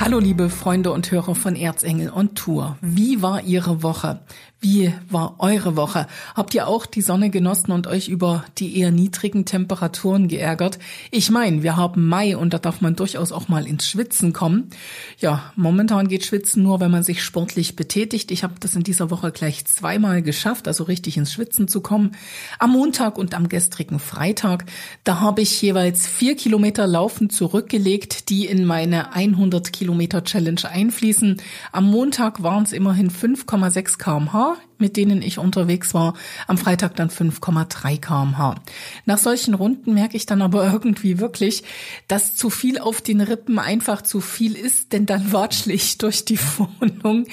Hallo liebe Freunde und Hörer von Erzengel on Tour. Wie war Ihre Woche? Wie war eure Woche? Habt ihr auch die Sonne genossen und euch über die eher niedrigen Temperaturen geärgert? Ich meine, wir haben Mai und da darf man durchaus auch mal ins Schwitzen kommen. Ja, momentan geht Schwitzen nur, wenn man sich sportlich betätigt. Ich habe das in dieser Woche gleich zweimal geschafft, also richtig ins Schwitzen zu kommen. Am Montag und am gestrigen Freitag, da habe ich jeweils vier Kilometer Laufen zurückgelegt, die in meine 100 Kilometer Challenge einfließen. Am Montag waren es immerhin 5,6 kmh mit denen ich unterwegs war, am Freitag dann 5,3 kmh. Nach solchen Runden merke ich dann aber irgendwie wirklich, dass zu viel auf den Rippen einfach zu viel ist, denn dann watschle ich durch die Wohnung.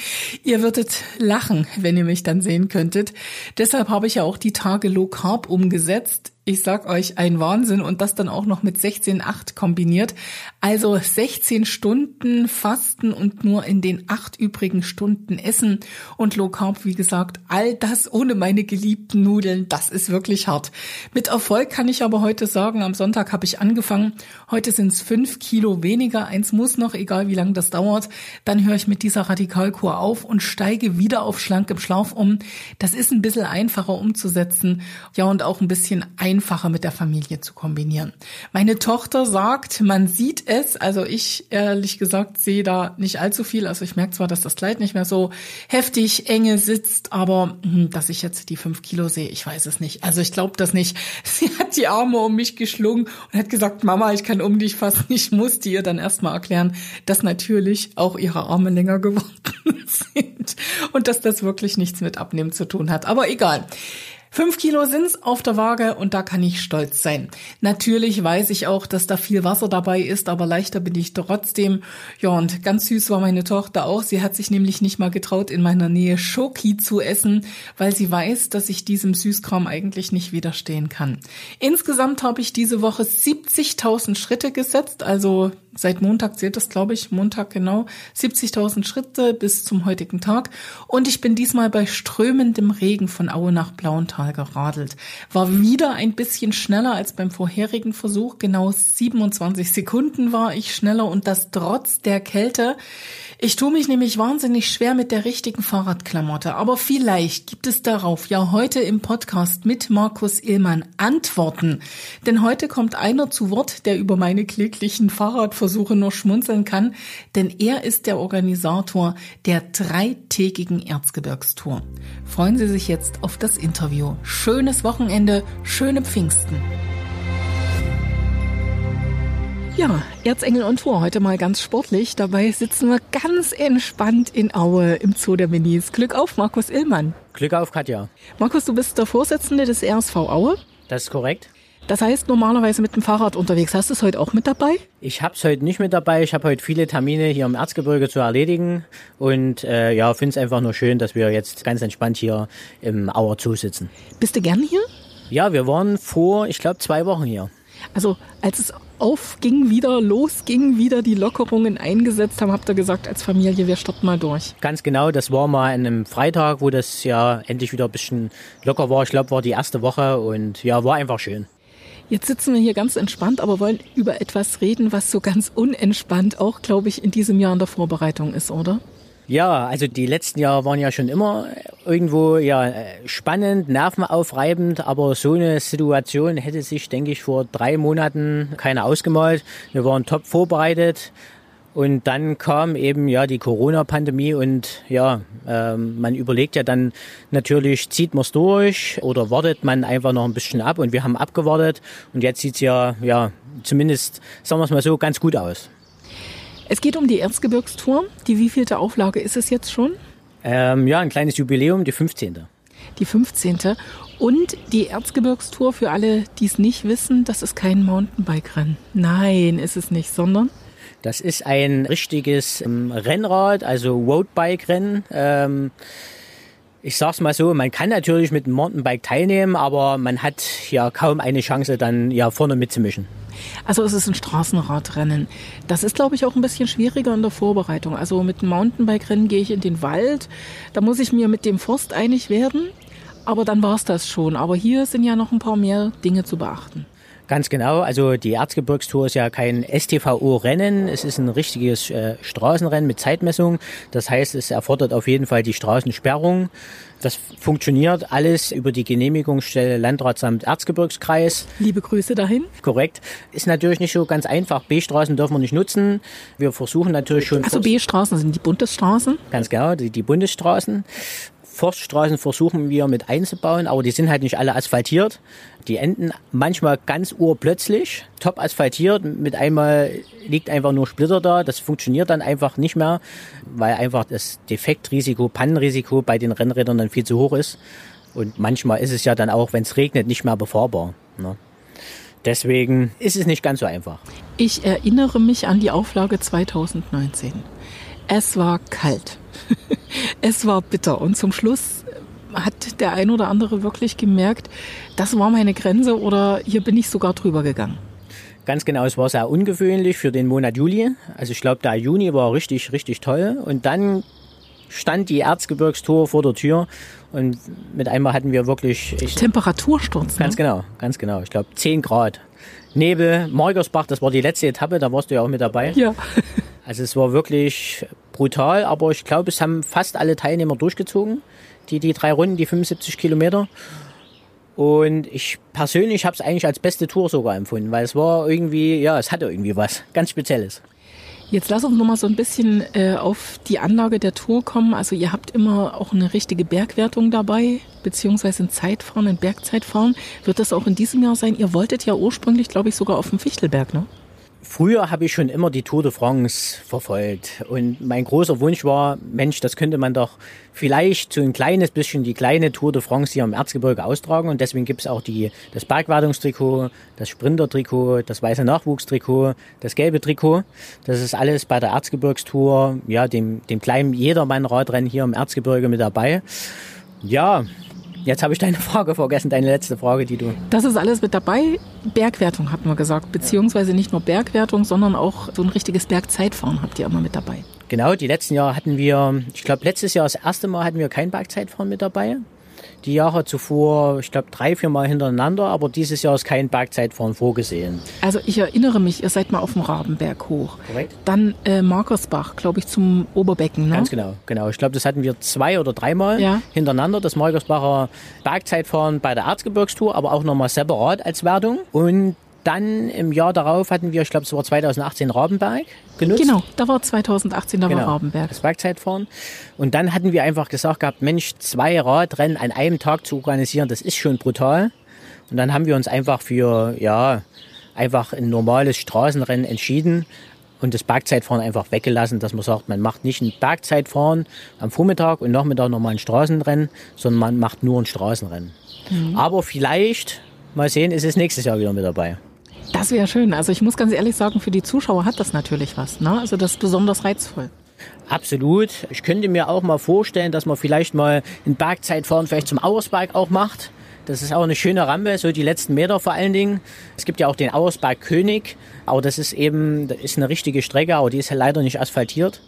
Ihr würdet lachen, wenn ihr mich dann sehen könntet. Deshalb habe ich ja auch die Tage Low Carb umgesetzt ich sag euch, ein Wahnsinn und das dann auch noch mit 16,8 kombiniert. Also 16 Stunden Fasten und nur in den acht übrigen Stunden Essen und Low Carb, wie gesagt, all das ohne meine geliebten Nudeln, das ist wirklich hart. Mit Erfolg kann ich aber heute sagen, am Sonntag habe ich angefangen. Heute sind es fünf Kilo weniger. Eins muss noch, egal wie lange das dauert. Dann höre ich mit dieser Radikalkur auf und steige wieder auf schlankem Schlaf um. Das ist ein bisschen einfacher umzusetzen. Ja, und auch ein bisschen einfacher einfacher mit der Familie zu kombinieren. Meine Tochter sagt, man sieht es, also ich ehrlich gesagt sehe da nicht allzu viel. Also ich merke zwar, dass das Kleid nicht mehr so heftig enge sitzt, aber hm, dass ich jetzt die fünf Kilo sehe, ich weiß es nicht. Also ich glaube das nicht. Sie hat die Arme um mich geschlungen und hat gesagt, Mama, ich kann um dich fassen. Ich musste ihr dann erstmal erklären, dass natürlich auch ihre Arme länger geworden sind und dass das wirklich nichts mit Abnehmen zu tun hat. Aber egal. Fünf Kilo sind's auf der Waage und da kann ich stolz sein. Natürlich weiß ich auch, dass da viel Wasser dabei ist, aber leichter bin ich trotzdem. Ja, und ganz süß war meine Tochter auch. Sie hat sich nämlich nicht mal getraut, in meiner Nähe Schoki zu essen, weil sie weiß, dass ich diesem Süßkram eigentlich nicht widerstehen kann. Insgesamt habe ich diese Woche 70.000 Schritte gesetzt, also seit Montag zählt das, glaube ich, Montag genau, 70.000 Schritte bis zum heutigen Tag. Und ich bin diesmal bei strömendem Regen von Aue nach Blauental geradelt. War wieder ein bisschen schneller als beim vorherigen Versuch. Genau 27 Sekunden war ich schneller und das trotz der Kälte. Ich tue mich nämlich wahnsinnig schwer mit der richtigen Fahrradklamotte, aber vielleicht gibt es darauf ja heute im Podcast mit Markus Illmann Antworten. Denn heute kommt einer zu Wort, der über meine kläglichen Fahrradversuche nur schmunzeln kann, denn er ist der Organisator der dreitägigen Erzgebirgstour. Freuen Sie sich jetzt auf das Interview. Schönes Wochenende, schöne Pfingsten. Ja, Erzengel und Tor, heute mal ganz sportlich. Dabei sitzen wir ganz entspannt in Aue im Zoo der Minis. Glück auf, Markus Illmann. Glück auf, Katja. Markus, du bist der Vorsitzende des RSV Aue. Das ist korrekt. Das heißt, normalerweise mit dem Fahrrad unterwegs. Hast du es heute auch mit dabei? Ich habe es heute nicht mit dabei. Ich habe heute viele Termine hier im Erzgebirge zu erledigen. Und äh, ja, finde es einfach nur schön, dass wir jetzt ganz entspannt hier im Auer Zoo sitzen. Bist du gern hier? Ja, wir waren vor, ich glaube, zwei Wochen hier. Also als es aufging wieder, losging wieder, die Lockerungen eingesetzt haben, habt ihr gesagt, als Familie, wir starten mal durch. Ganz genau, das war mal an einem Freitag, wo das ja endlich wieder ein bisschen locker war. Ich glaube, war die erste Woche und ja, war einfach schön. Jetzt sitzen wir hier ganz entspannt, aber wollen über etwas reden, was so ganz unentspannt auch, glaube ich, in diesem Jahr in der Vorbereitung ist, oder? Ja, also die letzten Jahre waren ja schon immer irgendwo ja spannend, nervenaufreibend, aber so eine Situation hätte sich, denke ich, vor drei Monaten keiner ausgemalt. Wir waren top vorbereitet. Und dann kam eben ja die Corona-Pandemie und ja, ähm, man überlegt ja dann natürlich, zieht man es durch oder wartet man einfach noch ein bisschen ab und wir haben abgewartet und jetzt sieht's ja, ja zumindest, sagen wir es mal so, ganz gut aus. Es geht um die Erzgebirgstour. Die wievielte Auflage ist es jetzt schon? Ähm, ja, ein kleines Jubiläum, die 15. Die 15. Und die Erzgebirgstour, für alle, die es nicht wissen, das ist kein Mountainbike-Rennen. Nein, ist es nicht, sondern? Das ist ein richtiges ähm, Rennrad, also Roadbike-Rennen. Ähm, ich sag's mal so, man kann natürlich mit dem Mountainbike teilnehmen, aber man hat ja kaum eine Chance, dann ja vorne mitzumischen. Also es ist ein Straßenradrennen. Das ist, glaube ich, auch ein bisschen schwieriger in der Vorbereitung. Also mit dem Mountainbike-Rennen gehe ich in den Wald. Da muss ich mir mit dem Forst einig werden. Aber dann war's das schon. Aber hier sind ja noch ein paar mehr Dinge zu beachten. Ganz genau. Also die Erzgebirgstour ist ja kein STVO-Rennen. Es ist ein richtiges äh, Straßenrennen mit Zeitmessung. Das heißt, es erfordert auf jeden Fall die Straßensperrung. Das funktioniert alles über die Genehmigungsstelle Landratsamt Erzgebirgskreis. Liebe Grüße dahin. Korrekt. Ist natürlich nicht so ganz einfach. B-Straßen dürfen wir nicht nutzen. Wir versuchen natürlich schon. Also B-Straßen sind die Bundesstraßen? Ganz genau, die, die Bundesstraßen. Forststraßen versuchen wir mit einzubauen, aber die sind halt nicht alle asphaltiert. Die enden manchmal ganz urplötzlich, top asphaltiert, mit einmal liegt einfach nur Splitter da. Das funktioniert dann einfach nicht mehr, weil einfach das Defektrisiko, Pannenrisiko bei den Rennrädern dann viel zu hoch ist. Und manchmal ist es ja dann auch, wenn es regnet, nicht mehr befahrbar. Ne? Deswegen ist es nicht ganz so einfach. Ich erinnere mich an die Auflage 2019. Es war kalt. es war bitter. Und zum Schluss hat der ein oder andere wirklich gemerkt, das war meine Grenze oder hier bin ich sogar drüber gegangen. Ganz genau, es war sehr ungewöhnlich für den Monat Juli. Also ich glaube, der Juni war richtig, richtig toll. Und dann stand die Erzgebirgstour vor der Tür und mit einmal hatten wir wirklich... Ich, Temperatursturz. Ne? Ganz genau, ganz genau. Ich glaube 10 Grad. Nebel, Morgersbach, das war die letzte Etappe, da warst du ja auch mit dabei. Ja. Also es war wirklich brutal, aber ich glaube, es haben fast alle Teilnehmer durchgezogen, die, die drei Runden, die 75 Kilometer. Und ich persönlich habe es eigentlich als beste Tour sogar empfunden, weil es war irgendwie, ja, es hatte irgendwie was ganz Spezielles. Jetzt lass uns noch mal so ein bisschen äh, auf die Anlage der Tour kommen. Also ihr habt immer auch eine richtige Bergwertung dabei, beziehungsweise ein Zeitfahren, ein Bergzeitfahren. Wird das auch in diesem Jahr sein? Ihr wolltet ja ursprünglich, glaube ich, sogar auf dem Fichtelberg, ne? Früher habe ich schon immer die Tour de France verfolgt und mein großer Wunsch war, Mensch, das könnte man doch vielleicht so ein kleines bisschen die kleine Tour de France hier im Erzgebirge austragen und deswegen gibt es auch die, das Bergwartungstrikot, das Sprintertrikot, das weiße Nachwuchstrikot, das gelbe Trikot. Das ist alles bei der Erzgebirgstour, ja, dem, dem kleinen Jedermann-Radrennen hier im Erzgebirge mit dabei. Ja, Jetzt habe ich deine Frage vergessen, deine letzte Frage, die du. Das ist alles mit dabei. Bergwertung hatten wir gesagt, beziehungsweise nicht nur Bergwertung, sondern auch so ein richtiges Bergzeitfahren habt ihr immer mit dabei. Genau, die letzten Jahre hatten wir, ich glaube letztes Jahr das erste Mal hatten wir kein Bergzeitfahren mit dabei die Jahre zuvor, ich glaube, drei, vier Mal hintereinander, aber dieses Jahr ist kein Bergzeitfahren vorgesehen. Also ich erinnere mich, ihr seid mal auf dem Rabenberg hoch. Korrekt. Dann äh, Markersbach, glaube ich, zum Oberbecken, ne? Ganz genau, genau. Ich glaube, das hatten wir zwei oder dreimal ja. hintereinander, das Markersbacher Bergzeitfahren bei der Erzgebirgstour, aber auch nochmal separat als Wertung. Und dann im Jahr darauf hatten wir, ich glaube, es war 2018 Rabenberg genutzt. Genau, da war 2018, da genau, war Rabenberg. Das Bergzeitfahren. Und dann hatten wir einfach gesagt gehabt, Mensch, zwei Radrennen an einem Tag zu organisieren, das ist schon brutal. Und dann haben wir uns einfach für, ja, einfach ein normales Straßenrennen entschieden und das Bergzeitfahren einfach weggelassen, dass man sagt, man macht nicht ein Bergzeitfahren am Vormittag und Nachmittag nochmal ein Straßenrennen, sondern man macht nur ein Straßenrennen. Mhm. Aber vielleicht, mal sehen, ist es nächstes Jahr wieder mit dabei. Das wäre schön. Also ich muss ganz ehrlich sagen, für die Zuschauer hat das natürlich was. Ne? Also das ist besonders reizvoll. Absolut. Ich könnte mir auch mal vorstellen, dass man vielleicht mal ein Bergzeitfahren vielleicht zum Auersberg auch macht. Das ist auch eine schöne Rampe, so die letzten Meter vor allen Dingen. Es gibt ja auch den Auersberg König, aber das ist eben, das ist eine richtige Strecke, aber die ist ja leider nicht asphaltiert.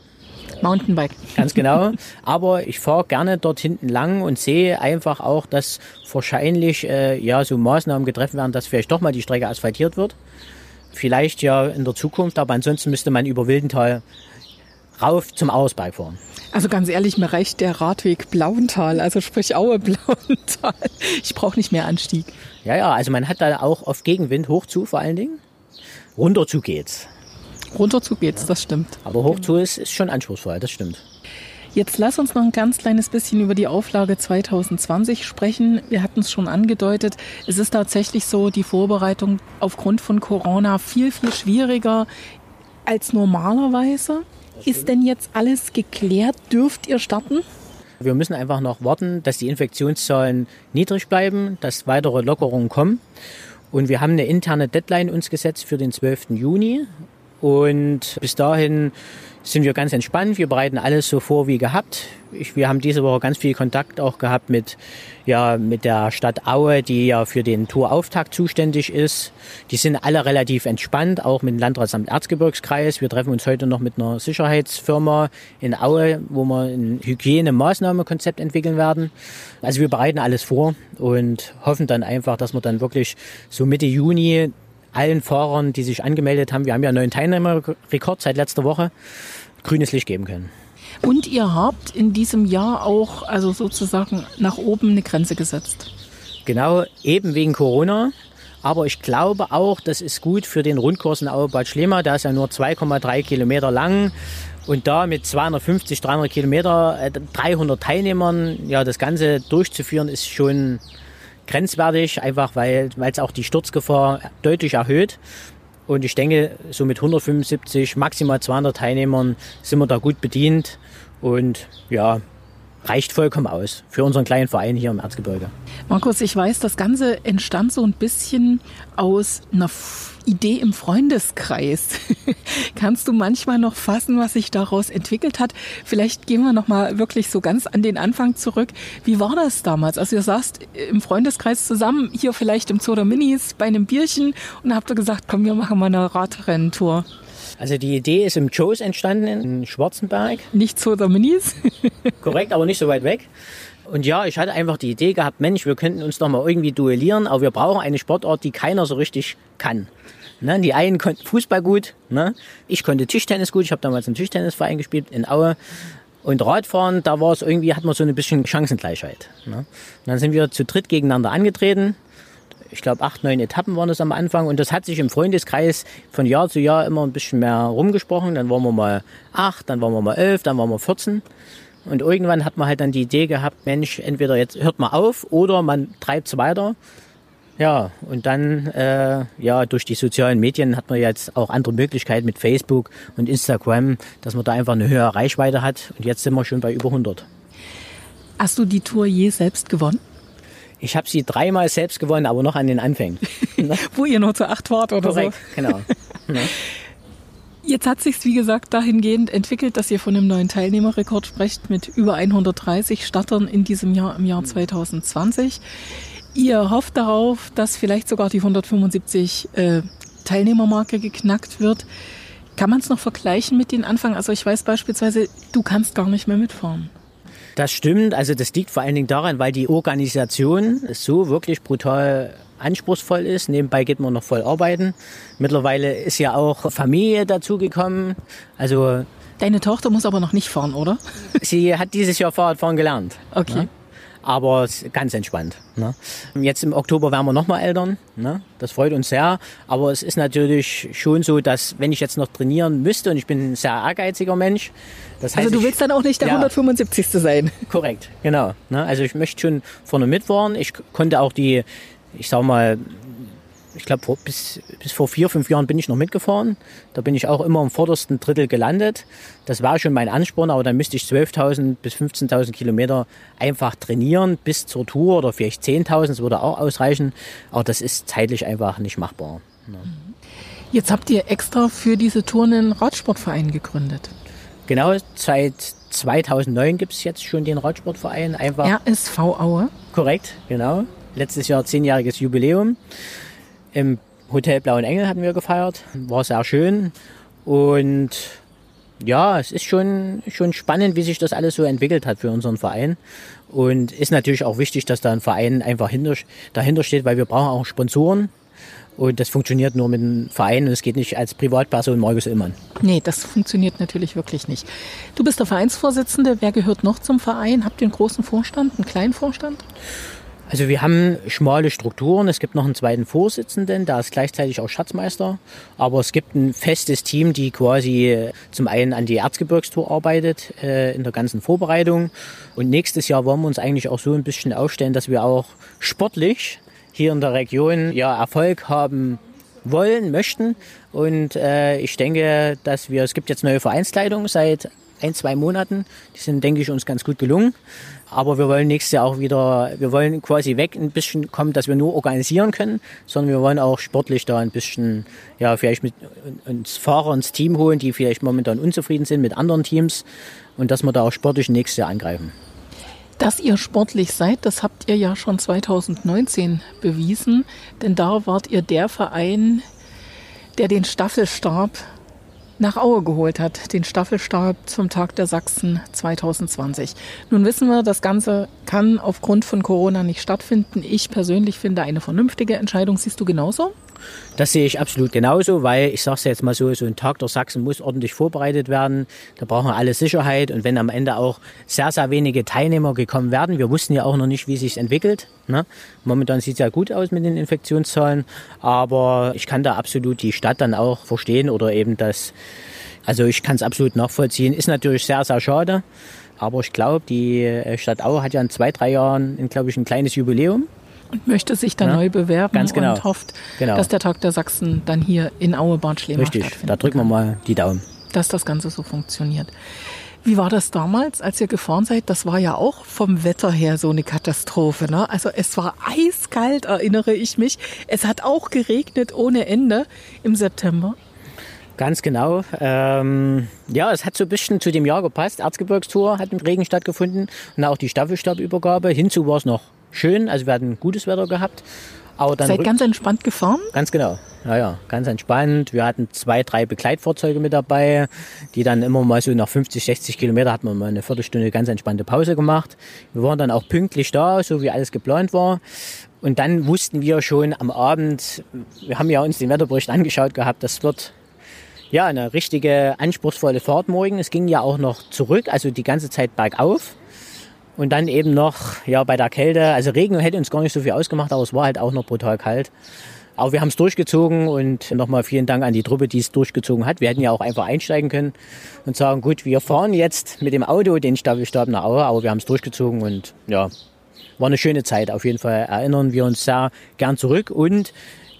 Mountainbike. Ganz genau. Aber ich fahre gerne dort hinten lang und sehe einfach auch, dass wahrscheinlich äh, ja so Maßnahmen getroffen werden, dass vielleicht doch mal die Strecke asphaltiert wird. Vielleicht ja in der Zukunft, aber ansonsten müsste man über Wildental rauf zum Ausberg fahren. Also ganz ehrlich, mir reicht der Radweg Blauental, also sprich Aue Blauental. Ich brauche nicht mehr Anstieg. Ja, ja, also man hat da auch oft Gegenwind, hoch zu vor allen Dingen. Runter zu geht's. Runter zu geht's, das stimmt. Aber hoch zu ist, ist schon anspruchsvoll, das stimmt. Jetzt lass uns noch ein ganz kleines bisschen über die Auflage 2020 sprechen. Wir hatten es schon angedeutet. Es ist tatsächlich so, die Vorbereitung aufgrund von Corona viel, viel schwieriger als normalerweise. Ist denn jetzt alles geklärt? Dürft ihr starten? Wir müssen einfach noch warten, dass die Infektionszahlen niedrig bleiben, dass weitere Lockerungen kommen. Und wir haben eine interne Deadline uns gesetzt für den 12. Juni. Und bis dahin sind wir ganz entspannt. Wir bereiten alles so vor wie gehabt. Ich, wir haben diese Woche ganz viel Kontakt auch gehabt mit, ja, mit der Stadt Aue, die ja für den Tourauftakt zuständig ist. Die sind alle relativ entspannt, auch mit dem Landratsamt Erzgebirgskreis. Wir treffen uns heute noch mit einer Sicherheitsfirma in Aue, wo wir ein Hygienemaßnahmekonzept entwickeln werden. Also wir bereiten alles vor und hoffen dann einfach, dass wir dann wirklich so Mitte Juni allen Fahrern, die sich angemeldet haben, wir haben ja einen neuen Teilnehmerrekord seit letzter Woche, grünes Licht geben können. Und ihr habt in diesem Jahr auch also sozusagen nach oben eine Grenze gesetzt. Genau, eben wegen Corona. Aber ich glaube auch, das ist gut für den Rundkurs in Aue-Bad Schlema. Der ist ja nur 2,3 Kilometer lang. Und da mit 250, 300 Kilometer, 300 äh, Teilnehmern, ja, das Ganze durchzuführen, ist schon grenzwertig, einfach weil es auch die Sturzgefahr deutlich erhöht. Und ich denke, so mit 175, maximal 200 Teilnehmern sind wir da gut bedient. Und ja, reicht vollkommen aus für unseren kleinen Verein hier im Erzgebirge. Markus, ich weiß, das Ganze entstand so ein bisschen aus einer Idee im Freundeskreis. Kannst du manchmal noch fassen, was sich daraus entwickelt hat? Vielleicht gehen wir noch mal wirklich so ganz an den Anfang zurück. Wie war das damals? Also ihr saßt im Freundeskreis zusammen, hier vielleicht im Zoo der Minis bei einem Bierchen und habt ihr gesagt, komm, wir machen mal eine Radrenntour. Also die Idee ist im Joes entstanden in Schwarzenberg. Nicht Zoo der Minis? Korrekt, aber nicht so weit weg. Und ja, ich hatte einfach die Idee gehabt, Mensch, wir könnten uns doch mal irgendwie duellieren, aber wir brauchen eine Sportart, die keiner so richtig kann. Ne, die einen konnten Fußball gut, ne? ich konnte Tischtennis gut, ich habe damals im Tischtennisverein gespielt in Aue. Und Radfahren, da war es irgendwie, hat man so ein bisschen Chancengleichheit. Ne? Dann sind wir zu dritt gegeneinander angetreten ich glaube, acht, neun Etappen waren das am Anfang. Und das hat sich im Freundeskreis von Jahr zu Jahr immer ein bisschen mehr rumgesprochen. Dann waren wir mal acht, dann waren wir mal elf, dann waren wir 14. Und irgendwann hat man halt dann die Idee gehabt, Mensch, entweder jetzt hört man auf oder man treibt es weiter. Ja, und dann, äh, ja, durch die sozialen Medien hat man jetzt auch andere Möglichkeiten mit Facebook und Instagram, dass man da einfach eine höhere Reichweite hat. Und jetzt sind wir schon bei über 100. Hast du die Tour je selbst gewonnen? Ich habe sie dreimal selbst gewonnen, aber noch an den Anfängen. Wo ihr nur zu acht wart oder Korrekt, so. genau. Jetzt hat sich wie gesagt dahingehend entwickelt, dass ihr von einem neuen Teilnehmerrekord sprecht mit über 130 Startern in diesem Jahr im Jahr 2020. Ihr hofft darauf, dass vielleicht sogar die 175 äh, Teilnehmermarke geknackt wird. Kann man es noch vergleichen mit den Anfang? Also ich weiß beispielsweise, du kannst gar nicht mehr mitfahren. Das stimmt. Also das liegt vor allen Dingen daran, weil die Organisation so wirklich brutal anspruchsvoll ist. Nebenbei geht man noch voll arbeiten. Mittlerweile ist ja auch Familie dazugekommen. Also Deine Tochter muss aber noch nicht fahren, oder? Sie hat dieses Jahr Fahrradfahren gelernt. Okay. Ne? Aber ganz entspannt. Ne? Jetzt im Oktober werden wir nochmal Eltern. Ne? Das freut uns sehr. Aber es ist natürlich schon so, dass wenn ich jetzt noch trainieren müsste und ich bin ein sehr ehrgeiziger Mensch. Das heißt, also du willst dann auch nicht der ja, 175. sein. Korrekt, genau. Ne? Also ich möchte schon vorne mitfahren. Ich konnte auch die, ich sag mal, ich glaube, bis, bis vor vier, fünf Jahren bin ich noch mitgefahren. Da bin ich auch immer im vordersten Drittel gelandet. Das war schon mein Ansporn, aber dann müsste ich 12.000 bis 15.000 Kilometer einfach trainieren bis zur Tour oder vielleicht 10.000, das würde auch ausreichen. Aber das ist zeitlich einfach nicht machbar. Ja. Jetzt habt ihr extra für diese Tour einen Radsportverein gegründet. Genau, seit 2009 gibt es jetzt schon den Radsportverein. Einfach RSV Aue. Korrekt, genau. Letztes Jahr zehnjähriges Jubiläum. Im Hotel Blauen Engel hatten wir gefeiert. War sehr schön. Und ja, es ist schon, schon spannend, wie sich das alles so entwickelt hat für unseren Verein. Und ist natürlich auch wichtig, dass da ein Verein einfach hinter, dahinter steht, weil wir brauchen auch Sponsoren. Und das funktioniert nur mit einem Verein und es geht nicht als Privatperson Markus Illmann. Nee, das funktioniert natürlich wirklich nicht. Du bist der Vereinsvorsitzende. Wer gehört noch zum Verein? Habt ihr einen großen Vorstand, einen kleinen Vorstand? Also wir haben schmale Strukturen. Es gibt noch einen zweiten Vorsitzenden, der ist gleichzeitig auch Schatzmeister. Aber es gibt ein festes Team, die quasi zum einen an die Erzgebirgstour arbeitet, äh, in der ganzen Vorbereitung. Und nächstes Jahr wollen wir uns eigentlich auch so ein bisschen aufstellen, dass wir auch sportlich hier in der Region ja Erfolg haben wollen, möchten. Und äh, ich denke, dass wir, es gibt jetzt neue Vereinskleidung seit ein, zwei Monaten. Die sind, denke ich, uns ganz gut gelungen. Aber wir wollen nächstes Jahr auch wieder, wir wollen quasi weg ein bisschen kommen, dass wir nur organisieren können, sondern wir wollen auch sportlich da ein bisschen, ja, vielleicht mit uns Fahrer ins Team holen, die vielleicht momentan unzufrieden sind mit anderen Teams und dass wir da auch sportlich nächstes Jahr angreifen. Dass ihr sportlich seid, das habt ihr ja schon 2019 bewiesen, denn da wart ihr der Verein, der den Staffelstab nach Aue geholt hat, den Staffelstab zum Tag der Sachsen 2020. Nun wissen wir, das Ganze kann aufgrund von Corona nicht stattfinden. Ich persönlich finde eine vernünftige Entscheidung. Siehst du genauso? Das sehe ich absolut genauso, weil ich sage es jetzt mal so, so ein Tag der Sachsen muss ordentlich vorbereitet werden. Da brauchen wir alle Sicherheit und wenn am Ende auch sehr, sehr wenige Teilnehmer gekommen werden, wir wussten ja auch noch nicht, wie sich entwickelt. Ne? Momentan sieht es ja gut aus mit den Infektionszahlen, aber ich kann da absolut die Stadt dann auch verstehen oder eben das, also ich kann es absolut nachvollziehen. Ist natürlich sehr, sehr schade. Aber ich glaube, die Stadt Aue hat ja in zwei, drei Jahren, glaube ich, ein kleines Jubiläum. Und möchte sich dann ja, neu bewerben ganz genau. und hofft, genau. dass der Tag der Sachsen dann hier in Aue Bad Schlema Richtig, da drücken wir mal die Daumen. Dass das Ganze so funktioniert. Wie war das damals, als ihr gefahren seid? Das war ja auch vom Wetter her so eine Katastrophe. Ne? Also es war eiskalt, erinnere ich mich. Es hat auch geregnet ohne Ende im September. Ganz genau. Ähm, ja, es hat so ein bisschen zu dem Jahr gepasst. Erzgebirgstour hat im Regen stattgefunden und auch die Staffelstabübergabe. Hinzu war es noch schön. Also wir hatten gutes Wetter gehabt. Aber dann Seid ganz entspannt gefahren? Ganz genau. Ja, ja, ganz entspannt. Wir hatten zwei, drei Begleitfahrzeuge mit dabei, die dann immer mal so nach 50, 60 Kilometer hat man mal eine Viertelstunde ganz entspannte Pause gemacht. Wir waren dann auch pünktlich da, so wie alles geplant war. Und dann wussten wir schon am Abend, wir haben ja uns den Wetterbericht angeschaut gehabt, das wird ja eine richtige anspruchsvolle Fahrt morgen. Es ging ja auch noch zurück, also die ganze Zeit bergauf. Und dann eben noch, ja, bei der Kälte, also Regen hätte uns gar nicht so viel ausgemacht, aber es war halt auch noch brutal kalt. Aber wir haben es durchgezogen und nochmal vielen Dank an die Truppe, die es durchgezogen hat. Wir hätten ja auch einfach einsteigen können und sagen, gut, wir fahren jetzt mit dem Auto den Staffelstab nach Aue, aber wir haben es durchgezogen und ja, war eine schöne Zeit. Auf jeden Fall erinnern wir uns sehr gern zurück und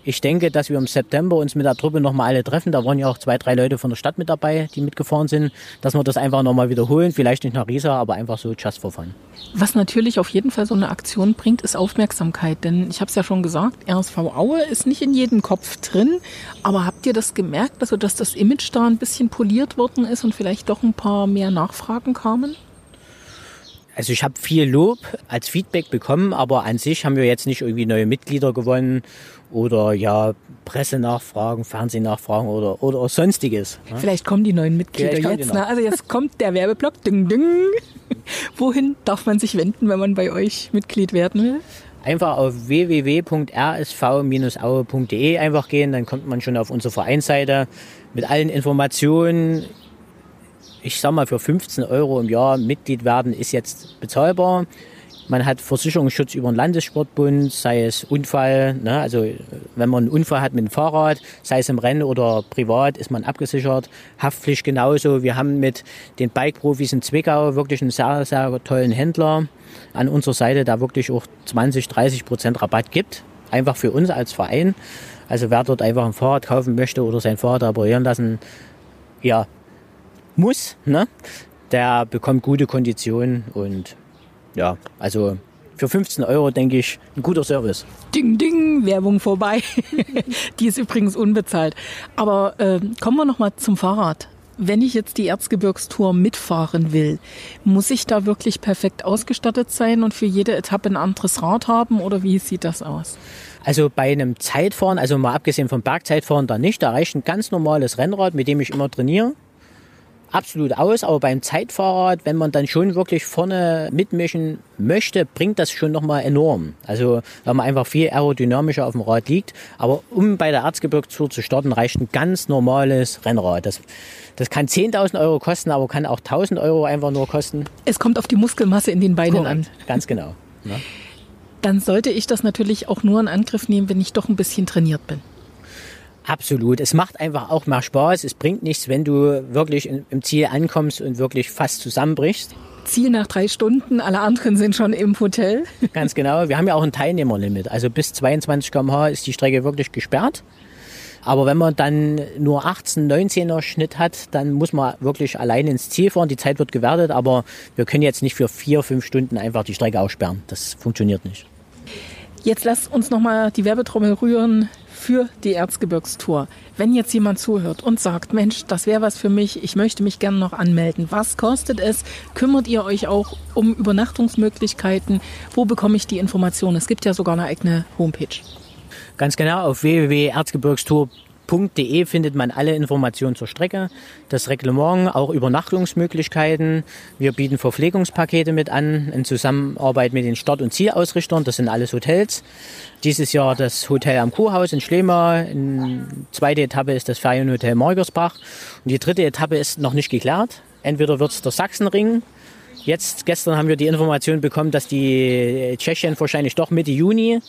ich denke, dass wir im September uns mit der Truppe nochmal alle treffen. Da waren ja auch zwei, drei Leute von der Stadt mit dabei, die mitgefahren sind. Dass wir das einfach nochmal wiederholen. Vielleicht nicht nach Riesa, aber einfach so just for fun. Was natürlich auf jeden Fall so eine Aktion bringt, ist Aufmerksamkeit. Denn ich habe es ja schon gesagt, RSV Aue ist nicht in jedem Kopf drin. Aber habt ihr das gemerkt, also dass das Image da ein bisschen poliert worden ist und vielleicht doch ein paar mehr Nachfragen kamen? Also ich habe viel Lob als Feedback bekommen, aber an sich haben wir jetzt nicht irgendwie neue Mitglieder gewonnen oder ja Pressenachfragen, Fernsehnachfragen oder oder sonstiges. Ne? Vielleicht kommen die neuen Mitglieder jetzt. Ne? Also jetzt kommt der Werbeblock. Ding, ding. Wohin darf man sich wenden, wenn man bei euch Mitglied werden will? Einfach auf www.rsv-aue.de einfach gehen, dann kommt man schon auf unsere Vereinsseite mit allen Informationen ich sag mal, für 15 Euro im Jahr Mitglied werden ist jetzt bezahlbar. Man hat Versicherungsschutz über den Landessportbund, sei es Unfall, ne, also wenn man einen Unfall hat mit dem Fahrrad, sei es im Rennen oder privat, ist man abgesichert. Haftpflicht genauso. Wir haben mit den Bike-Profis in Zwickau wirklich einen sehr, sehr tollen Händler an unserer Seite, der wirklich auch 20, 30 Prozent Rabatt gibt. Einfach für uns als Verein. Also wer dort einfach ein Fahrrad kaufen möchte oder sein Fahrrad reparieren lassen, ja, muss, ne? der bekommt gute Konditionen und ja, also für 15 Euro denke ich ein guter Service. Ding, ding, Werbung vorbei. die ist übrigens unbezahlt. Aber äh, kommen wir nochmal zum Fahrrad. Wenn ich jetzt die Erzgebirgstour mitfahren will, muss ich da wirklich perfekt ausgestattet sein und für jede Etappe ein anderes Rad haben oder wie sieht das aus? Also bei einem Zeitfahren, also mal abgesehen vom Bergzeitfahren da nicht, da reicht ein ganz normales Rennrad, mit dem ich immer trainiere absolut aus, aber beim Zeitfahrrad, wenn man dann schon wirklich vorne mitmischen möchte, bringt das schon nochmal enorm. Also weil man einfach viel aerodynamischer auf dem Rad liegt. Aber um bei der Erzgebirgstour zu starten, reicht ein ganz normales Rennrad. Das, das kann 10.000 Euro kosten, aber kann auch 1.000 Euro einfach nur kosten. Es kommt auf die Muskelmasse in den Beinen Korrekt. an. Ganz genau. Ja. Dann sollte ich das natürlich auch nur in Angriff nehmen, wenn ich doch ein bisschen trainiert bin. Absolut. Es macht einfach auch mehr Spaß. Es bringt nichts, wenn du wirklich im Ziel ankommst und wirklich fast zusammenbrichst. Ziel nach drei Stunden, alle anderen sind schon im Hotel. Ganz genau. Wir haben ja auch ein Teilnehmerlimit. Also bis 22 km/h ist die Strecke wirklich gesperrt. Aber wenn man dann nur 18, 19er Schnitt hat, dann muss man wirklich allein ins Ziel fahren. Die Zeit wird gewertet, aber wir können jetzt nicht für vier, fünf Stunden einfach die Strecke aussperren. Das funktioniert nicht. Jetzt lasst uns nochmal die Werbetrommel rühren für die Erzgebirgstour. Wenn jetzt jemand zuhört und sagt, Mensch, das wäre was für mich, ich möchte mich gerne noch anmelden. Was kostet es? Kümmert ihr euch auch um Übernachtungsmöglichkeiten? Wo bekomme ich die Informationen? Es gibt ja sogar eine eigene Homepage. Ganz genau, auf www.erzgebirgstour www.erzgebirgstour.de findet man alle Informationen zur Strecke, das Reglement, auch Übernachtungsmöglichkeiten. Wir bieten Verpflegungspakete mit an in Zusammenarbeit mit den Start- und Zielausrichtern. Das sind alles Hotels. Dieses Jahr das Hotel am Kuhhaus in Schlema. Die zweite Etappe ist das Ferienhotel Morgersbach. Und die dritte Etappe ist noch nicht geklärt. Entweder wird es der Sachsenring. Jetzt, gestern haben wir die Information bekommen, dass die Tschechien wahrscheinlich doch Mitte Juni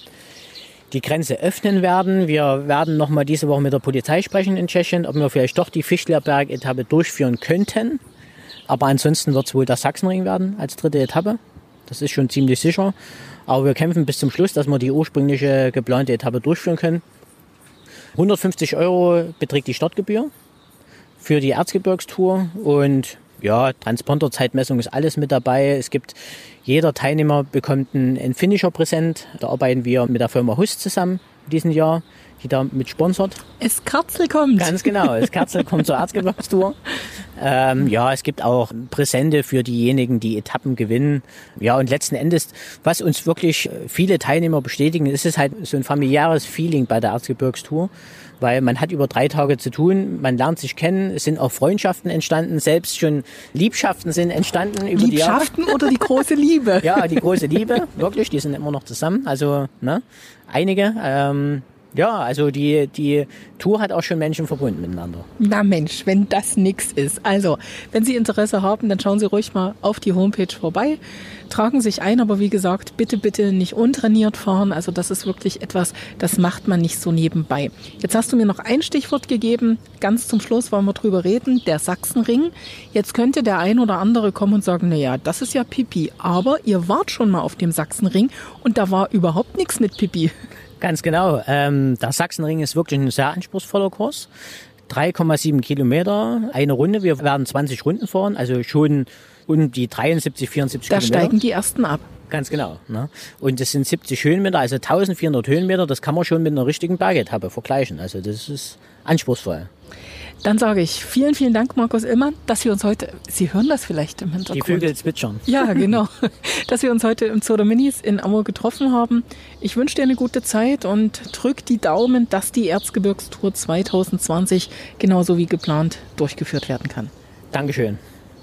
die Grenze öffnen werden. Wir werden noch mal diese Woche mit der Polizei sprechen in Tschechien, ob wir vielleicht doch die Fischlerberg-Etappe durchführen könnten. Aber ansonsten wird es wohl der Sachsenring werden als dritte Etappe. Das ist schon ziemlich sicher. Aber wir kämpfen bis zum Schluss, dass wir die ursprüngliche geplante Etappe durchführen können. 150 Euro beträgt die Startgebühr für die Erzgebirgstour und ja, Transponderzeitmessung ist alles mit dabei. Es gibt, jeder Teilnehmer bekommt einen Finisher präsent. Da arbeiten wir mit der Firma Hus zusammen in diesem Jahr, die da mit sponsert. Es Kerzel kommt. Ganz genau, es Kerzel kommt zur Erzgebirgstour. Ähm, ja, es gibt auch Präsente für diejenigen, die Etappen gewinnen. Ja, und letzten Endes, was uns wirklich viele Teilnehmer bestätigen, ist es halt so ein familiäres Feeling bei der Erzgebirgstour weil man hat über drei Tage zu tun, man lernt sich kennen, es sind auch Freundschaften entstanden, selbst schon Liebschaften sind entstanden über Liebschaften die Jahre. oder die große Liebe? ja, die große Liebe, wirklich, die sind immer noch zusammen, also ne, einige. Ähm, ja, also die, die Tour hat auch schon Menschen verbunden miteinander. Na Mensch, wenn das nix ist. Also, wenn Sie Interesse haben, dann schauen Sie ruhig mal auf die Homepage vorbei, tragen sich ein, aber wie gesagt, bitte, bitte nicht untrainiert fahren. Also das ist wirklich etwas, das macht man nicht so nebenbei. Jetzt hast du mir noch ein Stichwort gegeben. Ganz zum Schluss wollen wir drüber reden, der Sachsenring. Jetzt könnte der ein oder andere kommen und sagen, na ja, das ist ja Pipi. Aber ihr wart schon mal auf dem Sachsenring und da war überhaupt nichts mit Pipi. Ganz genau. Ähm, der Sachsenring ist wirklich ein sehr anspruchsvoller Kurs. 3,7 Kilometer, eine Runde. Wir werden 20 Runden fahren, also schon um die 73, 74 da Kilometer. Da steigen die ersten ab. Ganz genau. Ne? Und das sind 70 Höhenmeter, also 1400 Höhenmeter, das kann man schon mit einer richtigen Bergetappe vergleichen. Also das ist anspruchsvoll. Dann sage ich vielen, vielen Dank, Markus Illmann, dass wir uns heute, Sie hören das vielleicht im Hintergrund. Die Vögel zwitschern. Ja, genau. dass wir uns heute im Zoo Minis in Amur getroffen haben. Ich wünsche dir eine gute Zeit und drück die Daumen, dass die Erzgebirgstour 2020 genauso wie geplant durchgeführt werden kann. Dankeschön.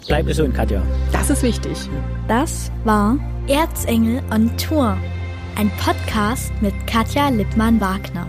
Bleib gesund, Katja. Das ist wichtig. Das war Erzengel on Tour, ein Podcast mit Katja Lippmann-Wagner.